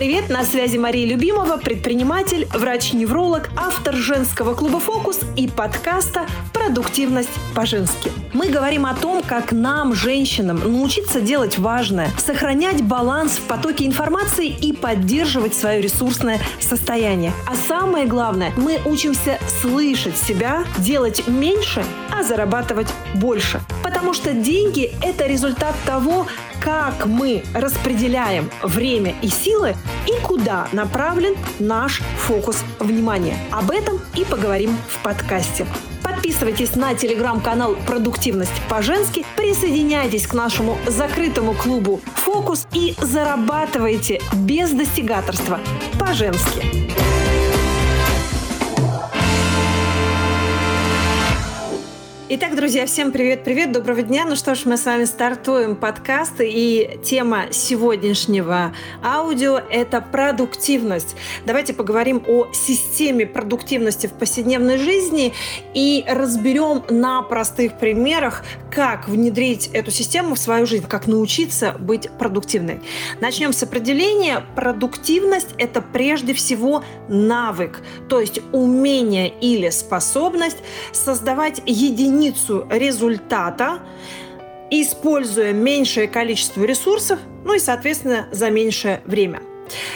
привет! На связи Мария Любимова, предприниматель, врач-невролог, автор женского клуба «Фокус» и подкаста «Продуктивность по-женски». Мы говорим о том, как нам, женщинам, научиться делать важное, сохранять баланс в потоке информации и поддерживать свое ресурсное состояние. А самое главное, мы учимся слышать себя, делать меньше, зарабатывать больше. Потому что деньги – это результат того, как мы распределяем время и силы и куда направлен наш фокус внимания. Об этом и поговорим в подкасте. Подписывайтесь на телеграм-канал «Продуктивность по-женски», присоединяйтесь к нашему закрытому клубу «Фокус» и зарабатывайте без достигаторства по-женски. Итак, друзья, всем привет-привет, доброго дня. Ну что ж, мы с вами стартуем подкаст, и тема сегодняшнего аудио – это продуктивность. Давайте поговорим о системе продуктивности в повседневной жизни и разберем на простых примерах, как внедрить эту систему в свою жизнь, как научиться быть продуктивной. Начнем с определения. Продуктивность – это прежде всего навык, то есть умение или способность создавать единицу единицу результата, используя меньшее количество ресурсов, ну и, соответственно, за меньшее время.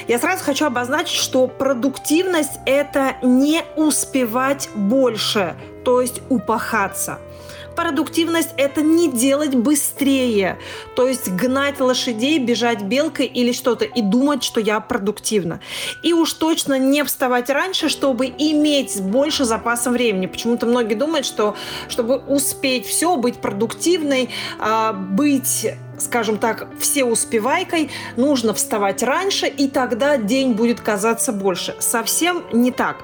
Я сразу хочу обозначить, что продуктивность – это не успевать больше, то есть упахаться – Продуктивность – это не делать быстрее, то есть гнать лошадей, бежать белкой или что-то и думать, что я продуктивна. И уж точно не вставать раньше, чтобы иметь больше запаса времени. Почему-то многие думают, что чтобы успеть все, быть продуктивной, а, быть скажем так, все успевайкой, нужно вставать раньше, и тогда день будет казаться больше. Совсем не так.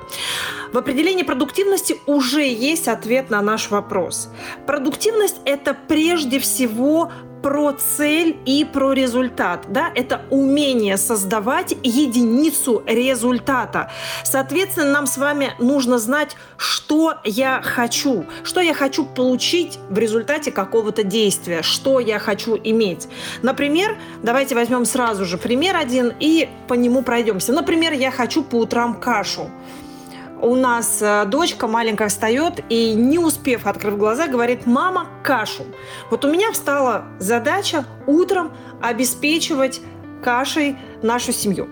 В определении продуктивности уже есть ответ на наш вопрос. Продуктивность – это прежде всего про цель и про результат. Да? Это умение создавать единицу результата. Соответственно, нам с вами нужно знать, что я хочу, что я хочу получить в результате какого-то действия, что я хочу иметь. Например, давайте возьмем сразу же пример один и по нему пройдемся. Например, я хочу по утрам кашу у нас э, дочка маленькая встает и, не успев открыть глаза, говорит, мама, кашу. Вот у меня встала задача утром обеспечивать кашей нашу семью.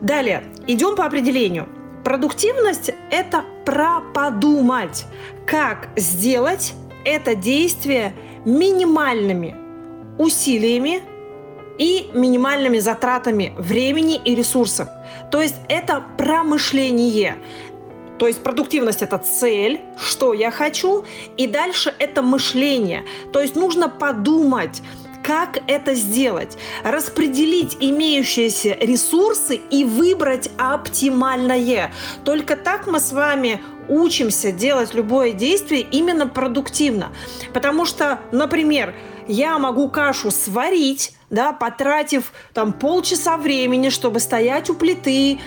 Далее, идем по определению. Продуктивность – это про подумать, как сделать это действие минимальными усилиями и минимальными затратами времени и ресурсов. То есть это промышление. То есть продуктивность – это цель, что я хочу, и дальше это мышление. То есть нужно подумать, как это сделать, распределить имеющиеся ресурсы и выбрать оптимальное. Только так мы с вами учимся делать любое действие именно продуктивно. Потому что, например, я могу кашу сварить, да, потратив там полчаса времени, чтобы стоять у плиты,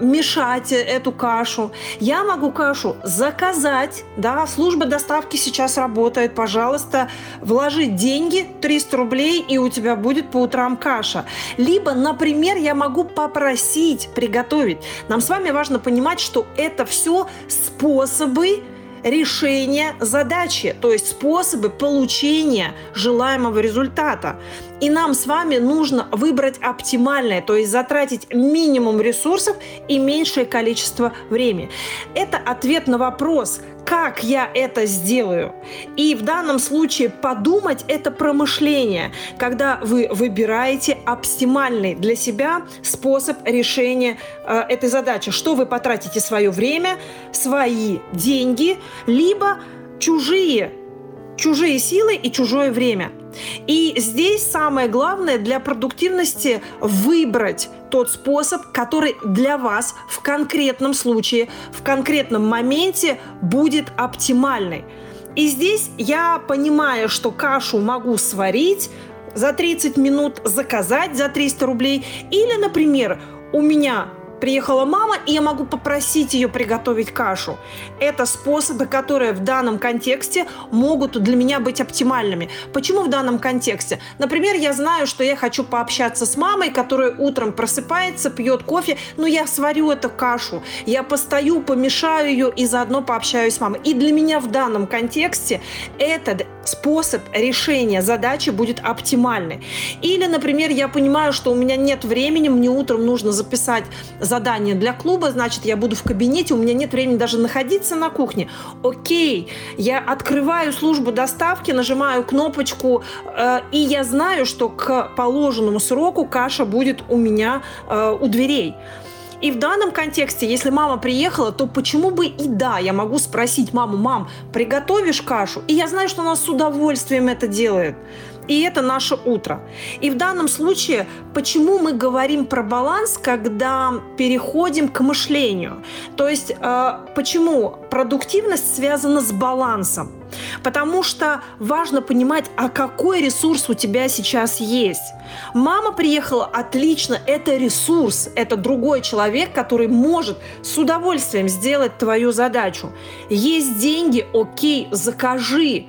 мешать эту кашу. Я могу кашу заказать, да, служба доставки сейчас работает, пожалуйста, вложить деньги, 300 рублей, и у тебя будет по утрам каша. Либо, например, я могу попросить приготовить. Нам с вами важно понимать, что это все способы решения задачи, то есть способы получения желаемого результата. И нам с вами нужно выбрать оптимальное, то есть затратить минимум ресурсов и меньшее количество времени. Это ответ на вопрос, как я это сделаю. И в данном случае подумать – это промышление, когда вы выбираете оптимальный для себя способ решения э, этой задачи. Что вы потратите свое время, свои деньги, либо чужие, чужие силы и чужое время – и здесь самое главное для продуктивности выбрать тот способ, который для вас в конкретном случае, в конкретном моменте будет оптимальный. И здесь я понимаю, что кашу могу сварить, за 30 минут заказать за 300 рублей. Или, например, у меня приехала мама, и я могу попросить ее приготовить кашу. Это способы, которые в данном контексте могут для меня быть оптимальными. Почему в данном контексте? Например, я знаю, что я хочу пообщаться с мамой, которая утром просыпается, пьет кофе, но я сварю эту кашу, я постою, помешаю ее и заодно пообщаюсь с мамой. И для меня в данном контексте этот способ решения задачи будет оптимальный. Или, например, я понимаю, что у меня нет времени, мне утром нужно записать задание для клуба, значит, я буду в кабинете, у меня нет времени даже находиться на кухне. Окей, я открываю службу доставки, нажимаю кнопочку, э, и я знаю, что к положенному сроку каша будет у меня э, у дверей. И в данном контексте, если мама приехала, то почему бы и да, я могу спросить маму, мам, приготовишь кашу? И я знаю, что она с удовольствием это делает. И это наше утро. И в данном случае, почему мы говорим про баланс, когда переходим к мышлению? То есть, э, почему продуктивность связана с балансом? Потому что важно понимать, а какой ресурс у тебя сейчас есть. Мама приехала, отлично, это ресурс, это другой человек, который может с удовольствием сделать твою задачу. Есть деньги, окей, закажи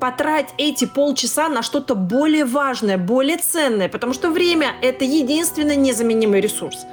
потрать эти полчаса на что-то более важное, более ценное, потому что время – это единственный незаменимый ресурс.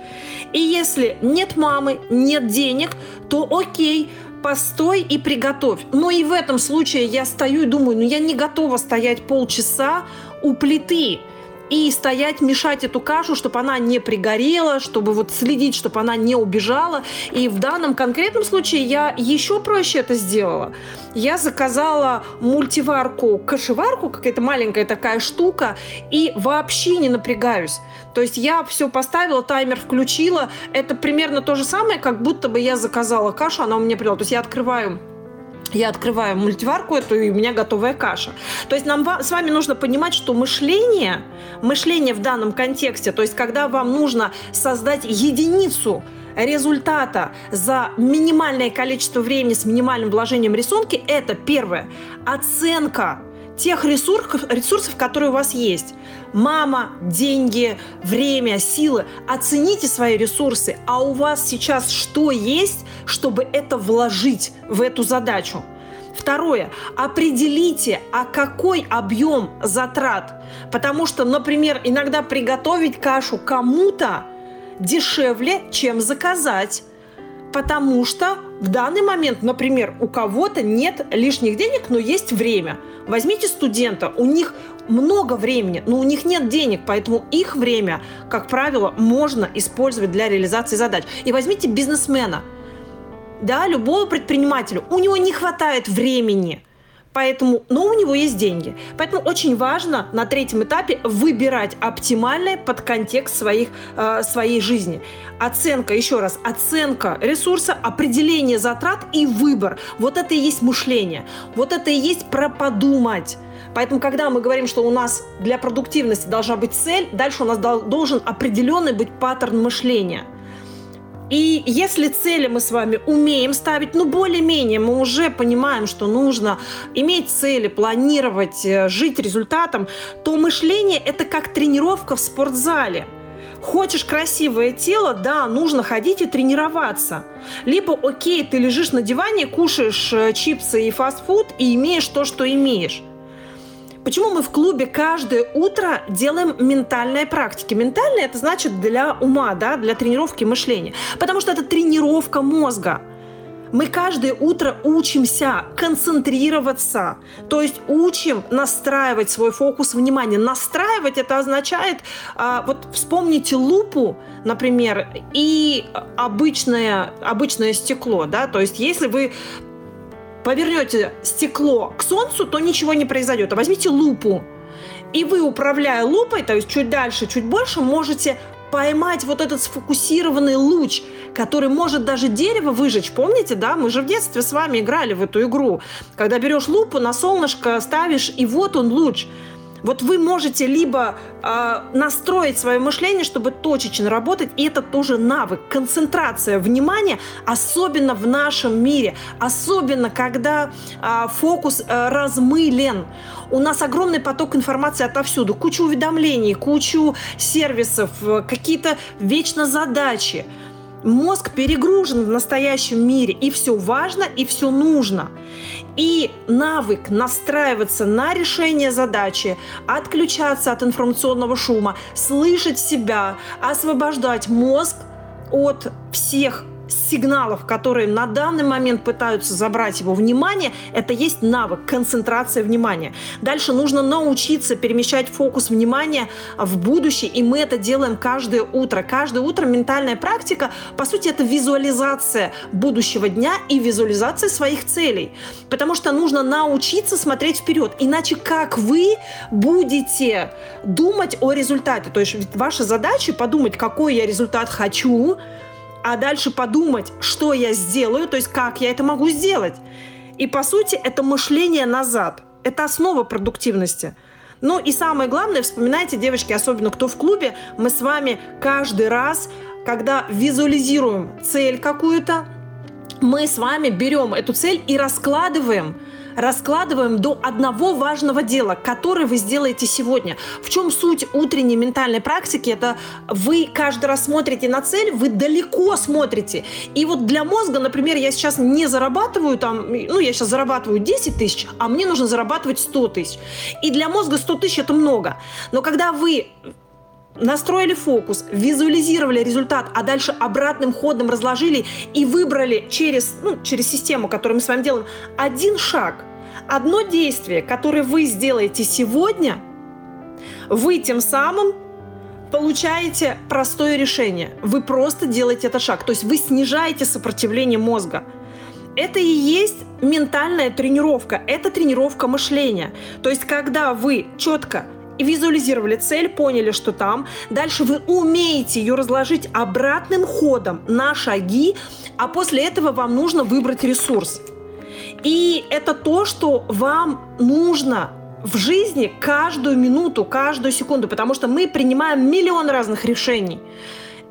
И если нет мамы, нет денег, то окей, постой и приготовь. Но и в этом случае я стою и думаю, ну я не готова стоять полчаса у плиты и стоять, мешать эту кашу, чтобы она не пригорела, чтобы вот следить, чтобы она не убежала. И в данном конкретном случае я еще проще это сделала. Я заказала мультиварку, кашеварку, какая-то маленькая такая штука, и вообще не напрягаюсь. То есть я все поставила, таймер включила. Это примерно то же самое, как будто бы я заказала кашу, она у меня придет. То есть я открываю я открываю мультиварку эту, и у меня готовая каша. То есть нам с вами нужно понимать, что мышление, мышление в данном контексте, то есть когда вам нужно создать единицу результата за минимальное количество времени с минимальным вложением рисунки, это первое. Оценка тех ресурсов, ресурсов, которые у вас есть. Мама, деньги, время, силы. Оцените свои ресурсы. А у вас сейчас что есть, чтобы это вложить в эту задачу? Второе. Определите, а какой объем затрат. Потому что, например, иногда приготовить кашу кому-то дешевле, чем заказать потому что в данный момент, например, у кого-то нет лишних денег, но есть время. Возьмите студента, у них много времени, но у них нет денег, поэтому их время, как правило, можно использовать для реализации задач. И возьмите бизнесмена, да, любого предпринимателя, у него не хватает времени – Поэтому, но у него есть деньги. Поэтому очень важно на третьем этапе выбирать оптимальное под контекст своих, э, своей жизни. Оценка, еще раз, оценка ресурса, определение затрат и выбор. Вот это и есть мышление. Вот это и есть про подумать. Поэтому, когда мы говорим, что у нас для продуктивности должна быть цель, дальше у нас должен определенный быть паттерн мышления – и если цели мы с вами умеем ставить, ну, более-менее мы уже понимаем, что нужно иметь цели, планировать, э, жить результатом, то мышление – это как тренировка в спортзале. Хочешь красивое тело, да, нужно ходить и тренироваться. Либо, окей, ты лежишь на диване, кушаешь э, чипсы и фастфуд и имеешь то, что имеешь. Почему мы в клубе каждое утро делаем ментальные практики? Ментальные это значит для ума, да, для тренировки мышления. Потому что это тренировка мозга. Мы каждое утро учимся концентрироваться, то есть учим настраивать свой фокус внимания. Настраивать это означает, а, вот вспомните лупу, например, и обычное, обычное стекло, да, то есть если вы повернете стекло к солнцу, то ничего не произойдет. А возьмите лупу, и вы, управляя лупой, то есть чуть дальше, чуть больше, можете поймать вот этот сфокусированный луч, который может даже дерево выжечь. Помните, да? Мы же в детстве с вами играли в эту игру. Когда берешь лупу, на солнышко ставишь, и вот он луч. Вот вы можете либо э, настроить свое мышление, чтобы точечно работать, и это тоже навык, концентрация внимания, особенно в нашем мире, особенно когда э, фокус э, размылен. У нас огромный поток информации отовсюду, куча уведомлений, кучу сервисов, какие-то вечно задачи. Мозг перегружен в настоящем мире, и все важно, и все нужно. И навык настраиваться на решение задачи, отключаться от информационного шума, слышать себя, освобождать мозг от всех сигналов, которые на данный момент пытаются забрать его внимание, это есть навык, концентрация внимания. Дальше нужно научиться перемещать фокус внимания в будущее, и мы это делаем каждое утро. Каждое утро ментальная практика, по сути, это визуализация будущего дня и визуализация своих целей. Потому что нужно научиться смотреть вперед. Иначе как вы будете думать о результате? То есть ваша задача подумать, какой я результат хочу, а дальше подумать, что я сделаю, то есть как я это могу сделать. И по сути это мышление назад. Это основа продуктивности. Ну и самое главное, вспоминайте, девочки, особенно кто в клубе, мы с вами каждый раз, когда визуализируем цель какую-то, мы с вами берем эту цель и раскладываем – раскладываем до одного важного дела, которое вы сделаете сегодня. В чем суть утренней ментальной практики? Это вы каждый раз смотрите на цель, вы далеко смотрите. И вот для мозга, например, я сейчас не зарабатываю там, ну, я сейчас зарабатываю 10 тысяч, а мне нужно зарабатывать 100 тысяч. И для мозга 100 тысяч это много. Но когда вы настроили фокус, визуализировали результат, а дальше обратным ходом разложили и выбрали через, ну, через систему, которую мы с вами делаем, один шаг, одно действие, которое вы сделаете сегодня, вы тем самым получаете простое решение. Вы просто делаете этот шаг. То есть вы снижаете сопротивление мозга. Это и есть ментальная тренировка. Это тренировка мышления. То есть когда вы четко визуализировали цель, поняли, что там. Дальше вы умеете ее разложить обратным ходом на шаги, а после этого вам нужно выбрать ресурс. И это то, что вам нужно в жизни каждую минуту, каждую секунду, потому что мы принимаем миллион разных решений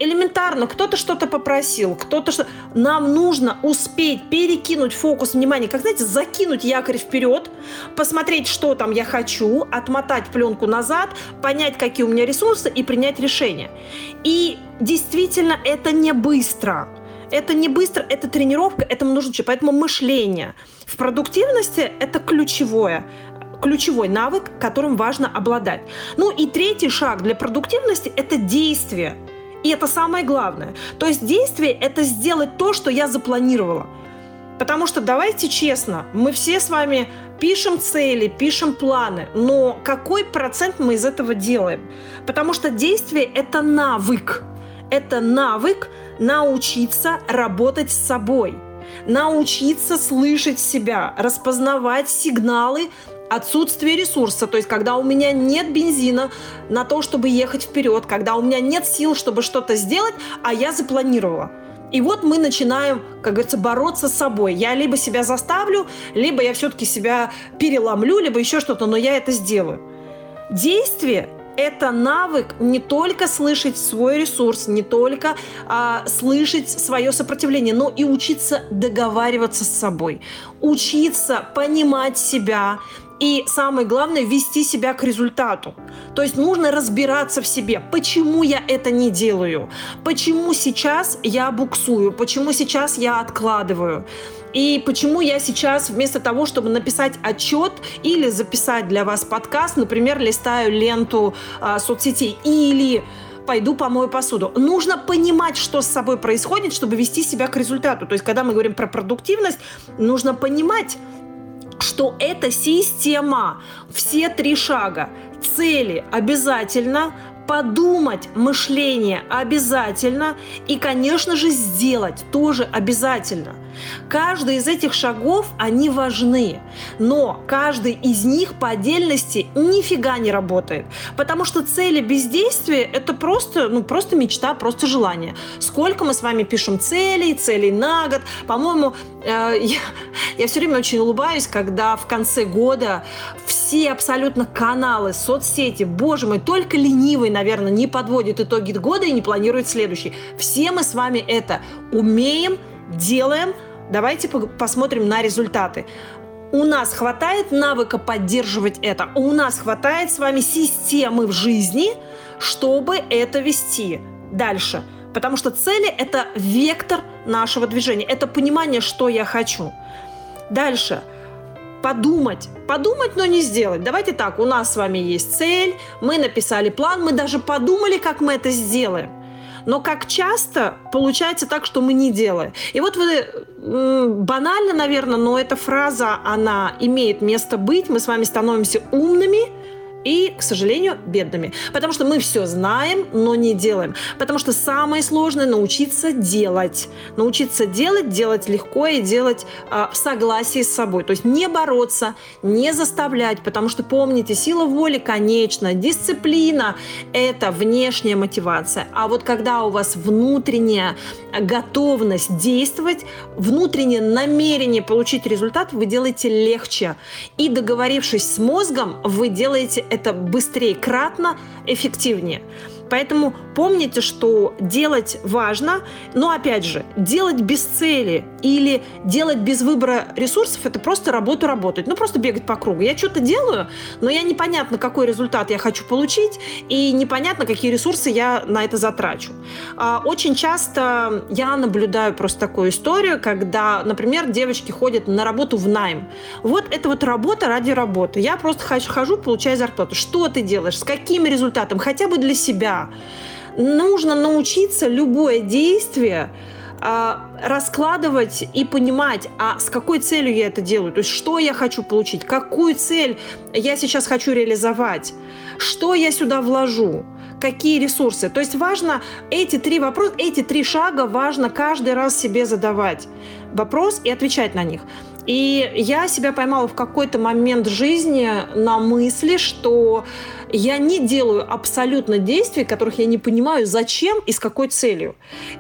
элементарно, кто-то что-то попросил, кто-то что... Нам нужно успеть перекинуть фокус внимания, как, знаете, закинуть якорь вперед, посмотреть, что там я хочу, отмотать пленку назад, понять, какие у меня ресурсы и принять решение. И действительно, это не быстро. Это не быстро, это тренировка, этому нужно учить. Поэтому мышление в продуктивности – это ключевое ключевой навык, которым важно обладать. Ну и третий шаг для продуктивности – это действие. И это самое главное. То есть действие – это сделать то, что я запланировала. Потому что давайте честно, мы все с вами пишем цели, пишем планы, но какой процент мы из этого делаем? Потому что действие – это навык. Это навык научиться работать с собой, научиться слышать себя, распознавать сигналы отсутствие ресурса, то есть когда у меня нет бензина на то, чтобы ехать вперед, когда у меня нет сил, чтобы что-то сделать, а я запланировала. И вот мы начинаем, как говорится, бороться с собой. Я либо себя заставлю, либо я все-таки себя переломлю, либо еще что-то, но я это сделаю. Действие это навык не только слышать свой ресурс, не только а, слышать свое сопротивление, но и учиться договариваться с собой, учиться понимать себя, и самое главное, вести себя к результату. То есть нужно разбираться в себе, почему я это не делаю, почему сейчас я буксую, почему сейчас я откладываю. И почему я сейчас вместо того, чтобы написать отчет или записать для вас подкаст, например, листаю ленту а, соцсетей или пойду помою посуду. Нужно понимать, что с собой происходит, чтобы вести себя к результату. То есть, когда мы говорим про продуктивность, нужно понимать, что это система. Все три шага. Цели обязательно, подумать мышление обязательно и, конечно же, сделать тоже обязательно. Каждый из этих шагов, они важны, но каждый из них по отдельности нифига не работает, потому что цели бездействия – это просто, ну, просто мечта, просто желание. Сколько мы с вами пишем целей, целей на год, по-моему, э, я, я все время очень улыбаюсь, когда в конце года все абсолютно каналы, соцсети, боже мой, только ленивый, наверное, не подводит итоги года и не планирует следующий. Все мы с вами это умеем, делаем, давайте посмотрим на результаты. У нас хватает навыка поддерживать это, у нас хватает с вами системы в жизни, чтобы это вести. Дальше. Потому что цели – это вектор нашего движения, это понимание, что я хочу. Дальше подумать. Подумать, но не сделать. Давайте так, у нас с вами есть цель, мы написали план, мы даже подумали, как мы это сделаем. Но как часто получается так, что мы не делаем. И вот вы банально, наверное, но эта фраза, она имеет место быть. Мы с вами становимся умными – и, к сожалению, бедными. Потому что мы все знаем, но не делаем. Потому что самое сложное научиться делать. Научиться делать, делать легко и делать э, в согласии с собой. То есть не бороться, не заставлять, потому что помните, сила воли конечна, дисциплина – это внешняя мотивация. А вот когда у вас внутренняя готовность действовать, внутреннее намерение получить результат, вы делаете легче. И договорившись с мозгом, вы делаете это быстрее, кратно эффективнее. Поэтому помните, что делать важно, но опять же, делать без цели или делать без выбора ресурсов – это просто работу работать. Ну, просто бегать по кругу. Я что-то делаю, но я непонятно, какой результат я хочу получить, и непонятно, какие ресурсы я на это затрачу. А, очень часто я наблюдаю просто такую историю, когда, например, девочки ходят на работу в найм. Вот это вот работа ради работы. Я просто хожу, получаю зарплату. Что ты делаешь? С каким результатом? Хотя бы для себя Нужно научиться любое действие а, раскладывать и понимать, а с какой целью я это делаю, то есть что я хочу получить, какую цель я сейчас хочу реализовать, что я сюда вложу, какие ресурсы. То есть важно эти три вопроса, эти три шага важно каждый раз себе задавать. Вопрос и отвечать на них. И я себя поймала в какой-то момент жизни на мысли, что я не делаю абсолютно действий, которых я не понимаю, зачем и с какой целью.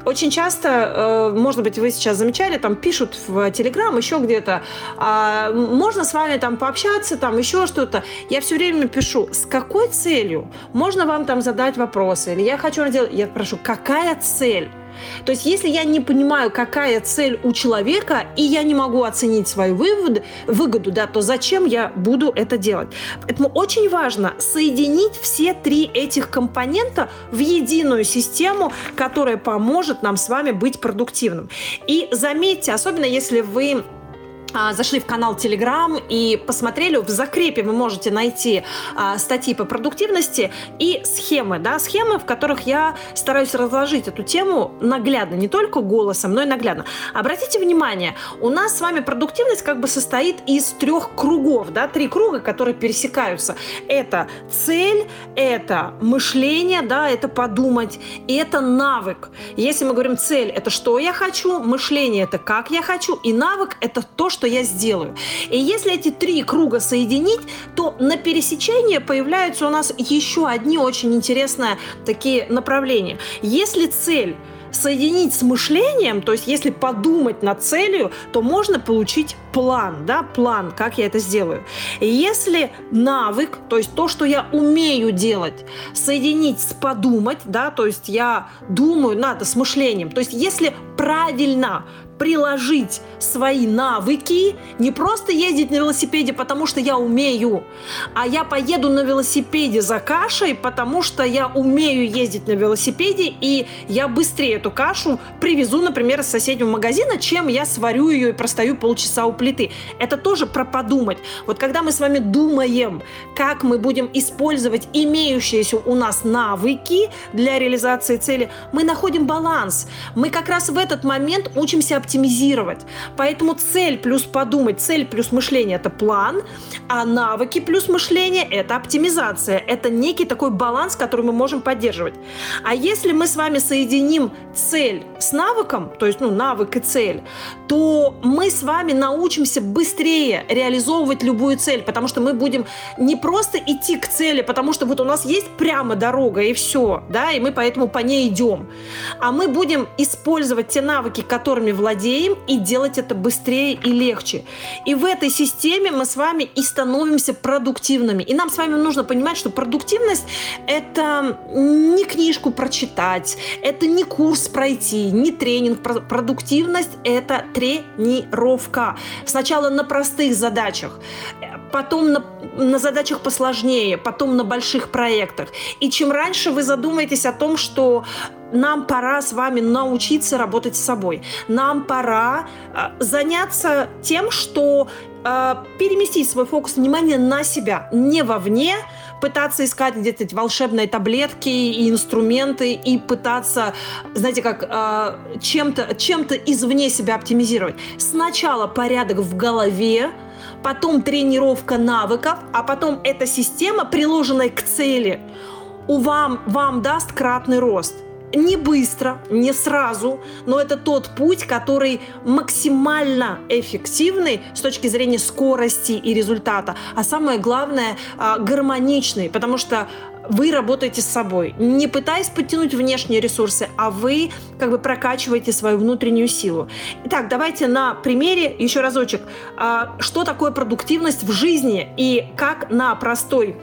Очень часто, э, может быть, вы сейчас замечали, там пишут в Телеграм, еще где-то, э, можно с вами там пообщаться, там еще что-то. Я все время пишу, с какой целью? Можно вам там задать вопросы? Или я хочу делать... Я прошу, какая цель? То есть, если я не понимаю, какая цель у человека, и я не могу оценить свою выводы, выгоду, да, то зачем я буду это делать? Поэтому очень важно соединить все три этих компонента в единую систему, которая поможет нам с вами быть продуктивным. И заметьте, особенно если вы зашли в канал Telegram и посмотрели, в закрепе вы можете найти а, статьи по продуктивности и схемы, да, схемы, в которых я стараюсь разложить эту тему наглядно, не только голосом, но и наглядно. Обратите внимание, у нас с вами продуктивность как бы состоит из трех кругов, да, три круга, которые пересекаются. Это цель, это мышление, да, это подумать, и это навык. Если мы говорим цель, это что я хочу, мышление это как я хочу, и навык это то, что что я сделаю. И если эти три круга соединить, то на пересечении появляются у нас еще одни очень интересные такие направления. Если цель соединить с мышлением, то есть если подумать над целью, то можно получить план, да, план, как я это сделаю. Если навык, то есть то, что я умею делать, соединить с подумать, да, то есть я думаю, надо с мышлением, то есть если правильно приложить свои навыки, не просто ездить на велосипеде, потому что я умею, а я поеду на велосипеде за кашей, потому что я умею ездить на велосипеде, и я быстрее эту кашу привезу, например, из соседнего магазина, чем я сварю ее и простою полчаса у плиты. Это тоже про подумать. Вот когда мы с вами думаем, как мы будем использовать имеющиеся у нас навыки для реализации цели, мы находим баланс. Мы как раз в этот момент учимся оптимизировать. Поэтому цель плюс подумать, цель плюс мышление – это план, а навыки плюс мышление – это оптимизация. Это некий такой баланс, который мы можем поддерживать. А если мы с вами соединим цель с навыком, то есть ну, навык и цель, то мы с вами научимся быстрее реализовывать любую цель, потому что мы будем не просто идти к цели, потому что вот у нас есть прямо дорога и все, да, и мы поэтому по ней идем, а мы будем использовать те навыки, которыми владеем и делать это быстрее и легче. И в этой системе мы с вами и становимся продуктивными. И нам с вами нужно понимать, что продуктивность – это не книжку прочитать, это не курс пройти, не тренинг. Продуктивность – это тренировка. Сначала на простых задачах, потом на, на задачах посложнее, потом на больших проектах. И чем раньше вы задумаетесь о том, что нам пора с вами научиться работать с собой. Нам пора э, заняться тем, что э, переместить свой фокус внимания на себя, не вовне, пытаться искать где-то эти волшебные таблетки и инструменты и пытаться, знаете, как э, чем-то чем извне себя оптимизировать. Сначала порядок в голове, потом тренировка навыков, а потом эта система, приложенная к цели, у вам, вам даст кратный рост не быстро, не сразу, но это тот путь, который максимально эффективный с точки зрения скорости и результата, а самое главное а, гармоничный, потому что вы работаете с собой, не пытаясь подтянуть внешние ресурсы, а вы как бы прокачиваете свою внутреннюю силу. Итак, давайте на примере еще разочек, а, что такое продуктивность в жизни и как на простой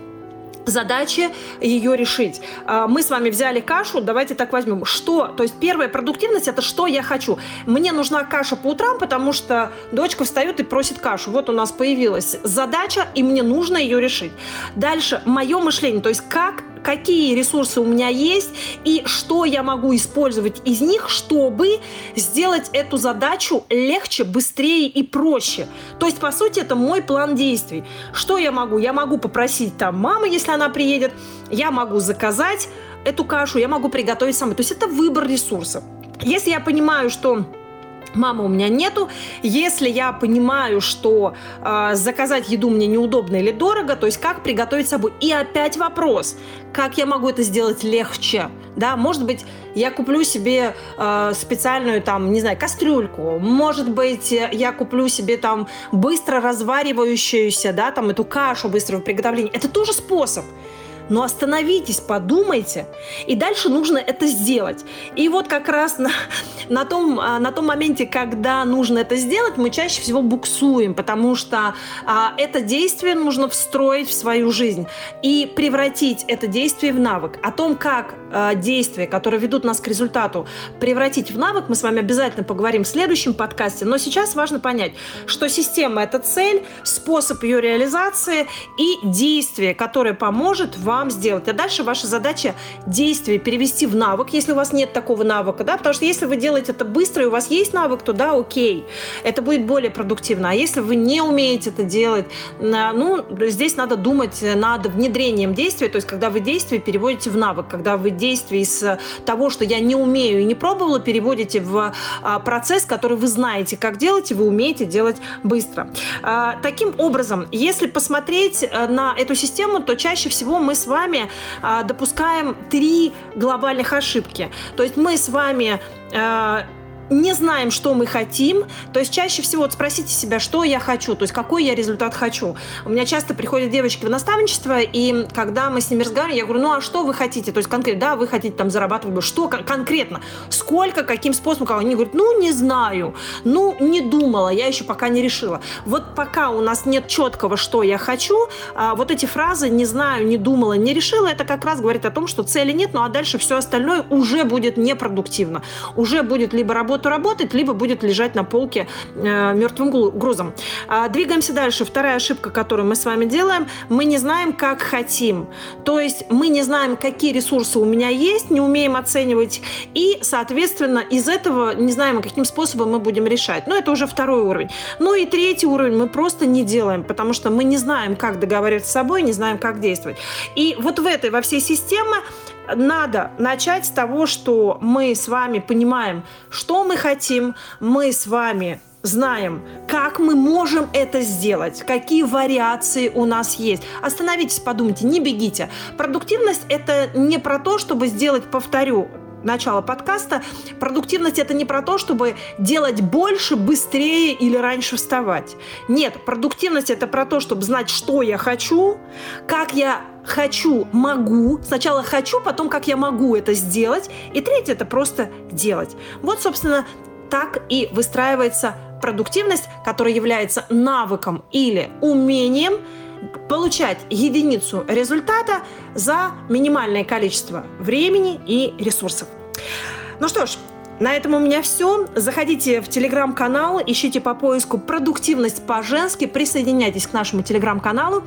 задачи ее решить. А, мы с вами взяли кашу, давайте так возьмем. Что? То есть первая продуктивность – это что я хочу. Мне нужна каша по утрам, потому что дочка встает и просит кашу. Вот у нас появилась задача, и мне нужно ее решить. Дальше мое мышление, то есть как какие ресурсы у меня есть и что я могу использовать из них, чтобы сделать эту задачу легче, быстрее и проще. То есть, по сути, это мой план действий. Что я могу? Я могу попросить там мамы, если она приедет, я могу заказать эту кашу, я могу приготовить сама. То есть это выбор ресурсов. Если я понимаю, что Мамы у меня нету. Если я понимаю, что э, заказать еду мне неудобно или дорого, то есть как приготовить собой. И опять вопрос, как я могу это сделать легче? Да, может быть, я куплю себе э, специальную там, не знаю, кастрюльку. Может быть, я куплю себе там быстро разваривающуюся, да, там эту кашу быстрого приготовления. Это тоже способ но остановитесь, подумайте, и дальше нужно это сделать. И вот как раз на, на, том, а, на том моменте, когда нужно это сделать, мы чаще всего буксуем, потому что а, это действие нужно встроить в свою жизнь и превратить это действие в навык. О том, как а, действия, которые ведут нас к результату, превратить в навык, мы с вами обязательно поговорим в следующем подкасте. Но сейчас важно понять, что система – это цель, способ ее реализации и действие, которое поможет вам вам сделать. А дальше ваша задача действие перевести в навык, если у вас нет такого навыка, да, потому что если вы делаете это быстро и у вас есть навык, то да, окей, это будет более продуктивно. А если вы не умеете это делать, ну, здесь надо думать над внедрением действия, то есть когда вы действие переводите в навык, когда вы действие из того, что я не умею и не пробовала, переводите в а, процесс, который вы знаете, как делать, и вы умеете делать быстро. А, таким образом, если посмотреть э, на эту систему, то чаще всего мы с вами а, допускаем три глобальных ошибки. То есть мы с вами а, не знаем, что мы хотим. То есть чаще всего вот спросите себя, что я хочу, то есть какой я результат хочу. У меня часто приходят девочки в наставничество, и когда мы с ними разговариваем, я говорю, ну а что вы хотите? То есть конкретно, да, вы хотите там зарабатывать, что конкретно? Сколько, каким способом? Они говорят, ну не знаю, ну не думала, я еще пока не решила. Вот пока у нас нет четкого, что я хочу, а вот эти фразы «не знаю», «не думала», «не решила» это как раз говорит о том, что цели нет, ну а дальше все остальное уже будет непродуктивно. Уже будет либо работа работу работать, либо будет лежать на полке э, мертвым грузом. А, двигаемся дальше. Вторая ошибка, которую мы с вами делаем, мы не знаем, как хотим. То есть мы не знаем, какие ресурсы у меня есть, не умеем оценивать, и, соответственно, из этого не знаем, каким способом мы будем решать. Но это уже второй уровень. Ну и третий уровень мы просто не делаем, потому что мы не знаем, как договариваться с собой, не знаем, как действовать. И вот в этой, во всей системе надо начать с того, что мы с вами понимаем, что мы хотим, мы с вами знаем, как мы можем это сделать, какие вариации у нас есть. Остановитесь, подумайте, не бегите. Продуктивность – это не про то, чтобы сделать, повторю, начала подкаста, продуктивность это не про то, чтобы делать больше, быстрее или раньше вставать. Нет, продуктивность это про то, чтобы знать, что я хочу, как я хочу, могу. Сначала хочу, потом как я могу это сделать. И третье это просто делать. Вот, собственно, так и выстраивается продуктивность, которая является навыком или умением получать единицу результата за минимальное количество времени и ресурсов. Ну что ж, на этом у меня все. Заходите в телеграм-канал, ищите по поиску «Продуктивность по-женски», присоединяйтесь к нашему телеграм-каналу.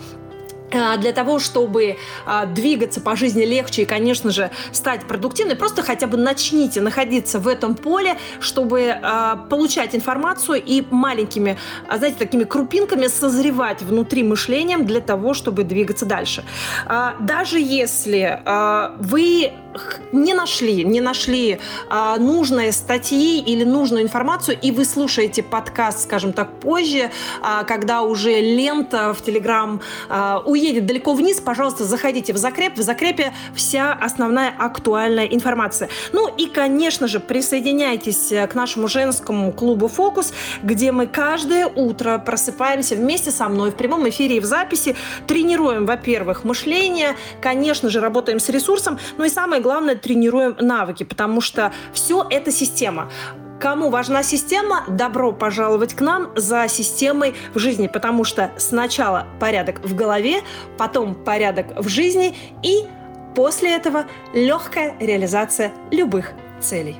А, для того, чтобы а, двигаться по жизни легче и, конечно же, стать продуктивной, просто хотя бы начните находиться в этом поле, чтобы а, получать информацию и маленькими, знаете, такими крупинками созревать внутри мышлением для того, чтобы двигаться дальше. Даже если вы не нашли, не нашли а, нужные статьи или нужную информацию, и вы слушаете подкаст, скажем так, позже, а, когда уже лента в Телеграм а, уедет далеко вниз, пожалуйста, заходите в закреп. В закрепе вся основная актуальная информация. Ну и, конечно же, присоединяйтесь к нашему женскому клубу «Фокус», где мы каждое утро просыпаемся вместе со мной в прямом эфире и в записи, тренируем, во-первых, мышление, конечно же, работаем с ресурсом, ну и главное, тренируем навыки, потому что все это система. Кому важна система, добро пожаловать к нам за системой в жизни, потому что сначала порядок в голове, потом порядок в жизни и после этого легкая реализация любых целей.